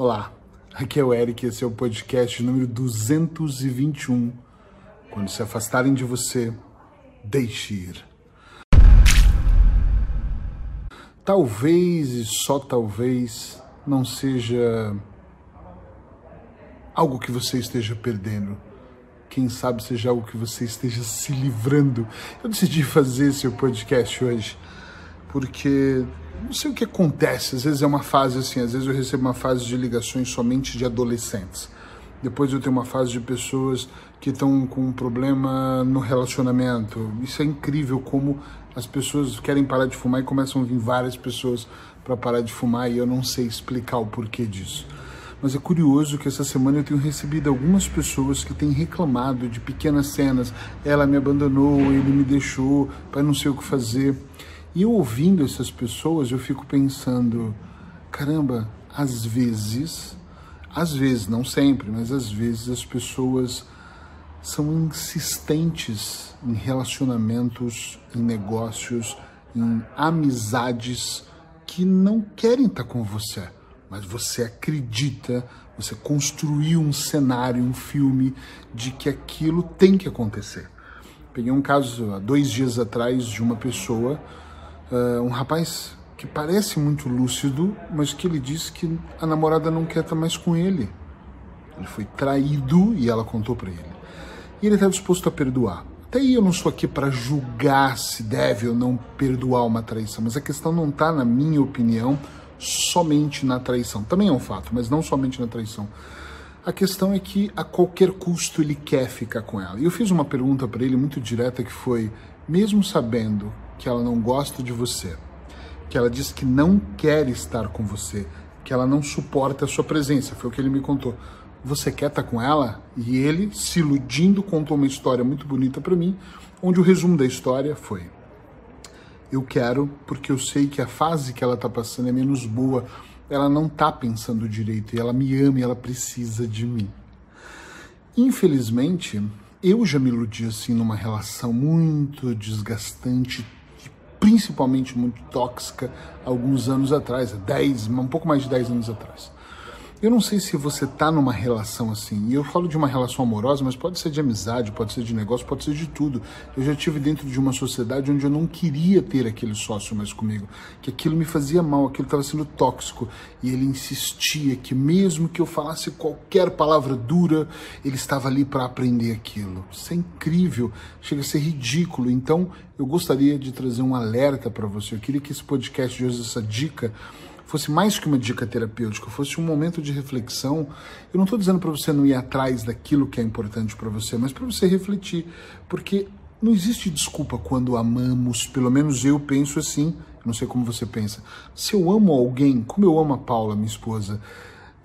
Olá, aqui é o Eric, esse é o podcast número 221. Quando se afastarem de você, deixe ir. Talvez e só talvez não seja algo que você esteja perdendo. Quem sabe seja algo que você esteja se livrando. Eu decidi fazer esse podcast hoje porque não sei o que acontece. Às vezes é uma fase assim, às vezes eu recebo uma fase de ligações somente de adolescentes. Depois eu tenho uma fase de pessoas que estão com um problema no relacionamento. Isso é incrível como as pessoas querem parar de fumar e começam a vir várias pessoas para parar de fumar e eu não sei explicar o porquê disso. Mas é curioso que essa semana eu tenho recebido algumas pessoas que têm reclamado de pequenas cenas. Ela me abandonou, ele me deixou, para não sei o que fazer. E eu ouvindo essas pessoas, eu fico pensando, caramba, às vezes, às vezes, não sempre, mas às vezes as pessoas são insistentes em relacionamentos, em negócios, em amizades que não querem estar com você, mas você acredita, você construiu um cenário, um filme de que aquilo tem que acontecer. Peguei um caso há dois dias atrás de uma pessoa uh, um rapaz que parece muito lúcido, mas que ele disse que a namorada não quer estar mais com ele. Ele foi traído e ela contou para ele. E ele está disposto a perdoar. Até aí eu não sou aqui para julgar se deve ou não perdoar uma traição, mas a questão não está, na minha opinião, somente na traição. Também é um fato, mas não somente na traição. A questão é que a qualquer custo ele quer ficar com ela. E eu fiz uma pergunta para ele muito direta que foi: mesmo sabendo que ela não gosta de você, que ela diz que não quer estar com você, que ela não suporta a sua presença, foi o que ele me contou. Você quer estar com ela? E ele, se iludindo, contou uma história muito bonita para mim, onde o resumo da história foi: Eu quero porque eu sei que a fase que ela está passando é menos boa, ela não está pensando direito, e ela me ama e ela precisa de mim. Infelizmente, eu já me iludi assim numa relação muito desgastante, principalmente muito tóxica alguns anos atrás, 10, um pouco mais de 10 anos atrás. Eu não sei se você está numa relação assim, e eu falo de uma relação amorosa, mas pode ser de amizade, pode ser de negócio, pode ser de tudo. Eu já tive dentro de uma sociedade onde eu não queria ter aquele sócio mais comigo, que aquilo me fazia mal, aquilo estava sendo tóxico, e ele insistia que mesmo que eu falasse qualquer palavra dura, ele estava ali para aprender aquilo. Isso é incrível, chega a ser ridículo. Então, eu gostaria de trazer um alerta para você. Eu queria que esse podcast de hoje, essa dica, fosse mais que uma dica terapêutica, fosse um momento de reflexão. Eu não estou dizendo para você não ir atrás daquilo que é importante para você, mas para você refletir, porque não existe desculpa quando amamos, pelo menos eu penso assim, não sei como você pensa. Se eu amo alguém, como eu amo a Paula, minha esposa,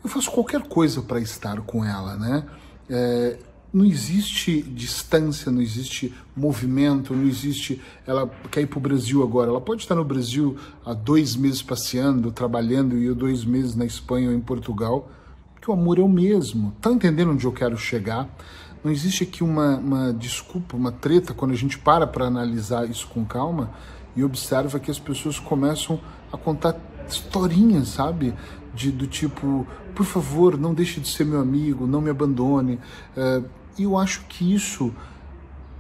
eu faço qualquer coisa para estar com ela, né? É, não existe distância, não existe movimento, não existe. Ela quer ir para o Brasil agora. Ela pode estar no Brasil há dois meses passeando, trabalhando, e eu dois meses na Espanha ou em Portugal, porque o amor é o mesmo. Tá entendendo onde eu quero chegar? Não existe aqui uma, uma desculpa, uma treta, quando a gente para para analisar isso com calma e observa que as pessoas começam a contar historinhas, sabe? De, do tipo, por favor, não deixe de ser meu amigo, não me abandone. Uh, e eu acho que isso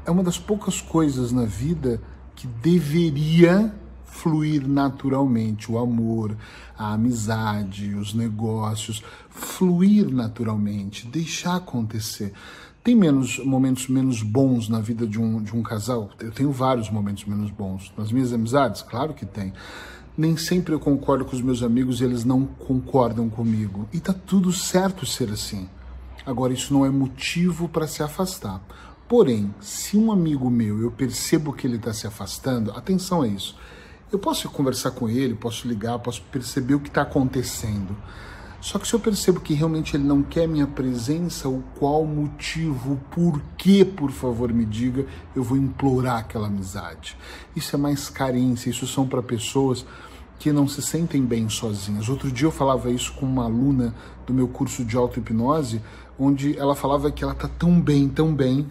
é uma das poucas coisas na vida que deveria fluir naturalmente. O amor, a amizade, os negócios, fluir naturalmente, deixar acontecer. Tem menos momentos menos bons na vida de um, de um casal? Eu tenho vários momentos menos bons. Nas minhas amizades? Claro que tem. Nem sempre eu concordo com os meus amigos e eles não concordam comigo. E tá tudo certo ser assim. Agora, isso não é motivo para se afastar. Porém, se um amigo meu eu percebo que ele está se afastando, atenção a isso. Eu posso conversar com ele, posso ligar, posso perceber o que está acontecendo. Só que se eu percebo que realmente ele não quer minha presença, o qual motivo, por que, por favor, me diga, eu vou implorar aquela amizade. Isso é mais carência, isso são para pessoas que não se sentem bem sozinhas. Outro dia eu falava isso com uma aluna do meu curso de auto-hipnose, onde ela falava que ela está tão bem, tão bem,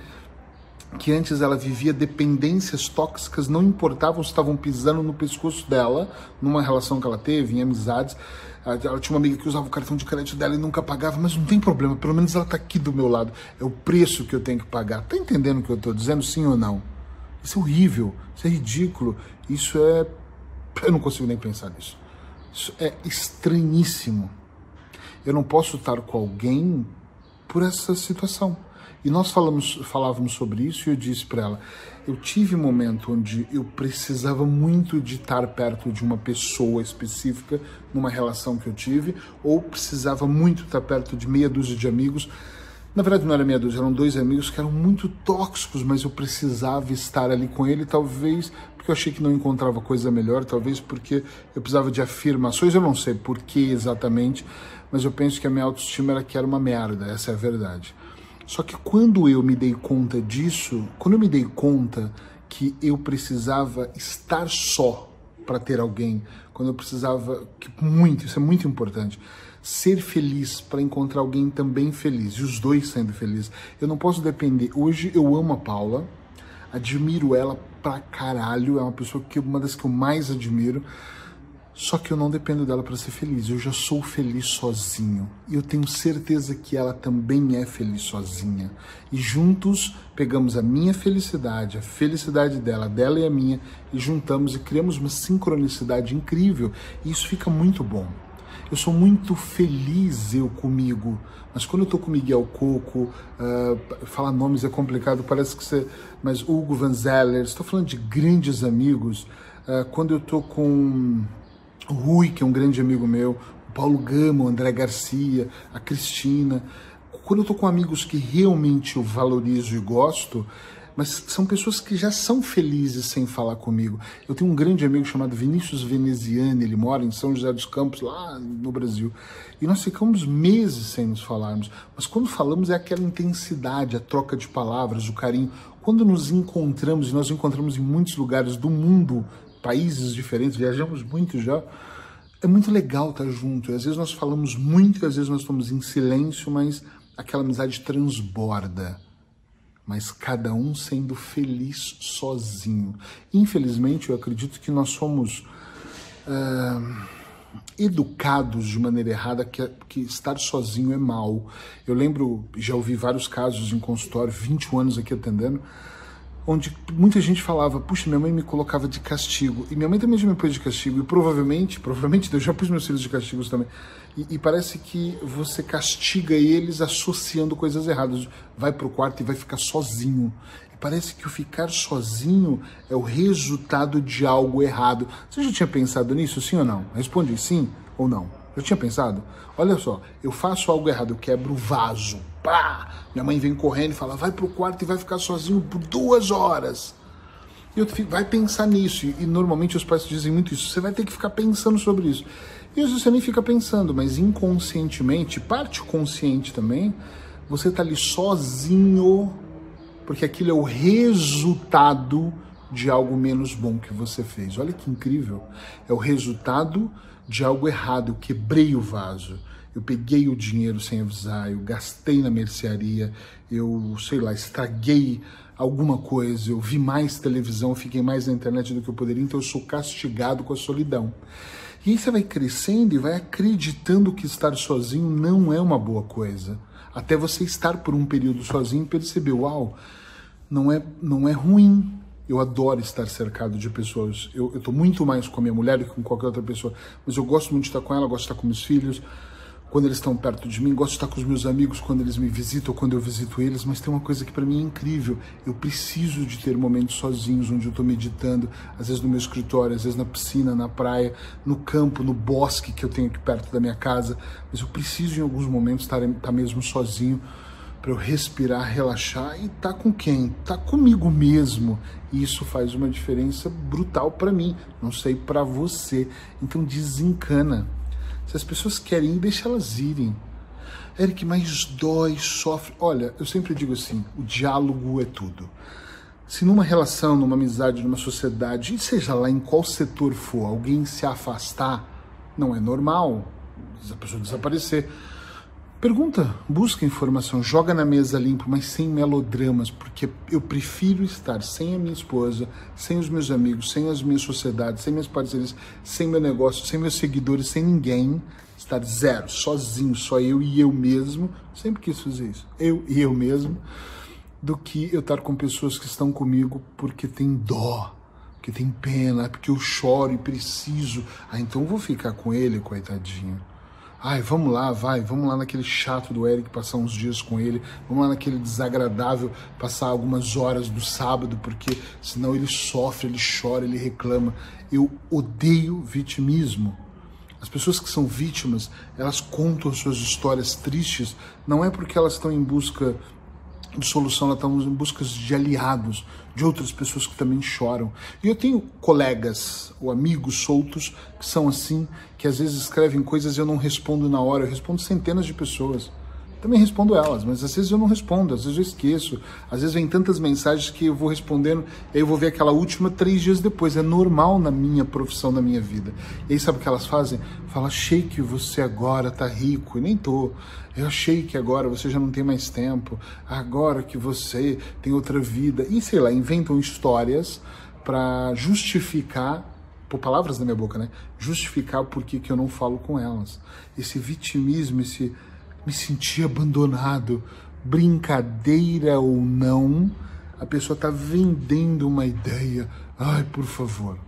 que antes ela vivia dependências tóxicas, não importavam se estavam pisando no pescoço dela, numa relação que ela teve, em amizades. Ela tinha uma amiga que usava o cartão de crédito dela e nunca pagava, mas não tem problema, pelo menos ela está aqui do meu lado. É o preço que eu tenho que pagar. Tá entendendo o que eu estou dizendo, sim ou não? Isso é horrível, isso é ridículo, isso é. Eu não consigo nem pensar nisso. Isso é estranhíssimo. Eu não posso estar com alguém por essa situação. E nós falamos, falávamos sobre isso e eu disse para ela: eu tive um momento onde eu precisava muito de estar perto de uma pessoa específica numa relação que eu tive, ou precisava muito estar perto de meia dúzia de amigos. Na verdade, não era meia dúzia, eram dois amigos que eram muito tóxicos, mas eu precisava estar ali com ele, talvez porque eu achei que não encontrava coisa melhor, talvez porque eu precisava de afirmações, eu não sei por que exatamente, mas eu penso que a minha autoestima era que era uma merda, essa é a verdade. Só que quando eu me dei conta disso, quando eu me dei conta que eu precisava estar só para ter alguém, quando eu precisava, que muito, isso é muito importante, ser feliz para encontrar alguém também feliz, e os dois sendo felizes. Eu não posso depender. Hoje eu amo a Paula, admiro ela pra caralho, é uma pessoa que uma das que eu mais admiro. Só que eu não dependo dela para ser feliz. Eu já sou feliz sozinho. E eu tenho certeza que ela também é feliz sozinha. E juntos pegamos a minha felicidade, a felicidade dela, dela e a minha, e juntamos e criamos uma sincronicidade incrível. E isso fica muito bom. Eu sou muito feliz eu comigo. Mas quando eu tô com Miguel Coco, uh, falar nomes é complicado, parece que você. Mas Hugo Van Zeller, estou falando de grandes amigos. Uh, quando eu tô com o Rui, que é um grande amigo meu, o Paulo Gama, o André Garcia, a Cristina. Quando eu estou com amigos que realmente eu valorizo e gosto, mas são pessoas que já são felizes sem falar comigo. Eu tenho um grande amigo chamado Vinícius Veneziani, ele mora em São José dos Campos, lá no Brasil. E nós ficamos meses sem nos falarmos. Mas quando falamos é aquela intensidade, a troca de palavras, o carinho. Quando nos encontramos, e nós nos encontramos em muitos lugares do mundo, países diferentes, viajamos muito já. É muito legal estar junto. Às vezes nós falamos muito, às vezes nós estamos em silêncio, mas aquela amizade transborda. Mas cada um sendo feliz sozinho. Infelizmente, eu acredito que nós somos uh, educados de maneira errada que, que estar sozinho é mal. Eu lembro, já ouvi vários casos em consultório, 21 anos aqui atendendo, onde muita gente falava, puxa, minha mãe me colocava de castigo. E minha mãe também já me pôs de castigo. E provavelmente, provavelmente, eu já pus meus filhos de castigos também. E, e, parece que você castiga eles associando coisas erradas. Vai pro quarto e vai ficar sozinho. E parece que o ficar sozinho é o resultado de algo errado. Você já tinha pensado nisso, sim ou não? Responde sim ou não. Já tinha pensado? Olha só, eu faço algo errado, eu quebro o vaso pá! Minha mãe vem correndo e fala: vai pro quarto e vai ficar sozinho por duas horas. E eu fico, vai pensar nisso. E, e, normalmente os pais dizem muito isso. Você vai ter que ficar pensando sobre isso. E às vezes você nem fica pensando, mas inconscientemente, parte consciente também, você tá ali sozinho, porque aquilo é o resultado de algo menos bom que você fez. Olha que incrível. É o resultado de algo errado. Eu quebrei o vaso eu peguei o dinheiro sem avisar, eu gastei na mercearia, eu, sei lá, estraguei alguma coisa, eu vi mais televisão, fiquei mais na internet do que eu poderia, então eu sou castigado com a solidão. E aí você vai crescendo e vai acreditando que estar sozinho não é uma boa coisa. Até você estar por um período sozinho e perceber, uau, não é, não é ruim, eu adoro estar cercado de pessoas. Eu estou muito mais com a minha mulher do que com qualquer outra pessoa. Mas eu gosto muito de estar com ela, gosto de estar com meus filhos quando eles estão perto de mim, gosto de estar com os meus amigos quando eles me visitam quando eu visito eles, mas tem uma coisa que para mim é incrível. Eu preciso de ter momentos sozinhos onde eu estou meditando, às vezes no meu escritório, às vezes na piscina, na praia, no campo, no bosque que eu tenho aqui perto da minha casa, mas eu preciso em alguns momentos estar, estar mesmo sozinho para eu respirar, relaxar e tá com quem? Tá comigo mesmo. E isso faz uma diferença brutal para mim, não sei para você. Então desencana. Se as pessoas querem ir, deixa elas irem. Eric, mas dói, sofre. Olha, eu sempre digo assim: o diálogo é tudo. Se numa relação, numa amizade, numa sociedade, seja lá em qual setor for, alguém se afastar, não é normal a pessoa desaparecer. Pergunta, busca informação, joga na mesa limpo, mas sem melodramas, porque eu prefiro estar sem a minha esposa, sem os meus amigos, sem as minhas sociedades, sem minhas parcerias, sem meu negócio, sem meus seguidores, sem ninguém, estar zero, sozinho, só eu e eu mesmo, sempre quis fazer isso, eu e eu mesmo, do que eu estar com pessoas que estão comigo porque tem dó, porque tem pena, porque eu choro e preciso. Ah, então vou ficar com ele, coitadinho Ai, vamos lá, vai, vamos lá naquele chato do Eric passar uns dias com ele, vamos lá naquele desagradável passar algumas horas do sábado, porque senão ele sofre, ele chora, ele reclama. Eu odeio vitimismo. As pessoas que são vítimas, elas contam suas histórias tristes, não é porque elas estão em busca de solução, nós estamos em busca de aliados, de outras pessoas que também choram. E eu tenho colegas ou amigos soltos que são assim, que às vezes escrevem coisas e eu não respondo na hora, eu respondo centenas de pessoas. Também respondo elas, mas às vezes eu não respondo, às vezes eu esqueço, às vezes vem tantas mensagens que eu vou respondendo, aí eu vou ver aquela última três dias depois. É normal na minha profissão, na minha vida. E aí sabe o que elas fazem? Fala, achei que você agora tá rico, e nem tô. Eu achei que agora você já não tem mais tempo, agora que você tem outra vida. E sei lá, inventam histórias para justificar por palavras na minha boca, né? Justificar porquê que eu não falo com elas. Esse vitimismo, esse me senti abandonado. Brincadeira ou não, a pessoa está vendendo uma ideia. Ai, por favor.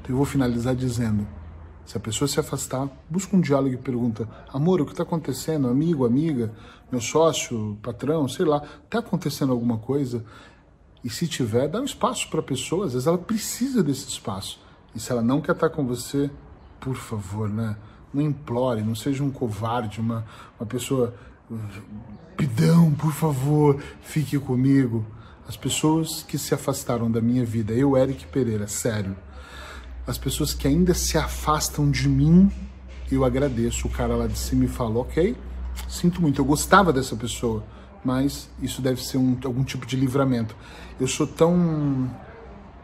Então eu vou finalizar dizendo: se a pessoa se afastar, busca um diálogo e pergunta: amor, o que está acontecendo? Amigo, amiga, meu sócio, patrão, sei lá, está acontecendo alguma coisa? E se tiver, dá um espaço para a pessoa, às vezes ela precisa desse espaço. E se ela não quer estar tá com você, por favor, né? Não implore, não seja um covarde, uma, uma pessoa. Pidão, por favor, fique comigo. As pessoas que se afastaram da minha vida, eu, Eric Pereira, sério. As pessoas que ainda se afastam de mim, eu agradeço. O cara lá de cima me falou, ok, sinto muito, eu gostava dessa pessoa, mas isso deve ser um, algum tipo de livramento. Eu sou tão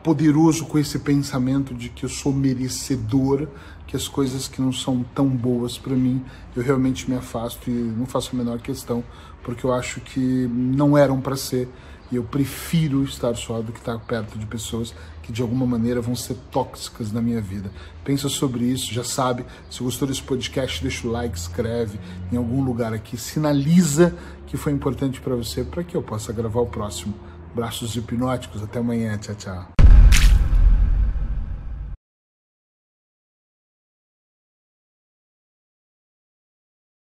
poderoso com esse pensamento de que eu sou merecedor, que as coisas que não são tão boas para mim, eu realmente me afasto e não faço a menor questão, porque eu acho que não eram para ser. E eu prefiro estar só do que estar perto de pessoas que de alguma maneira vão ser tóxicas na minha vida. Pensa sobre isso, já sabe. Se gostou desse podcast, deixa o like, escreve em algum lugar aqui, sinaliza que foi importante para você, para que eu possa gravar o próximo. Braços hipnóticos, até amanhã, tchau, tchau.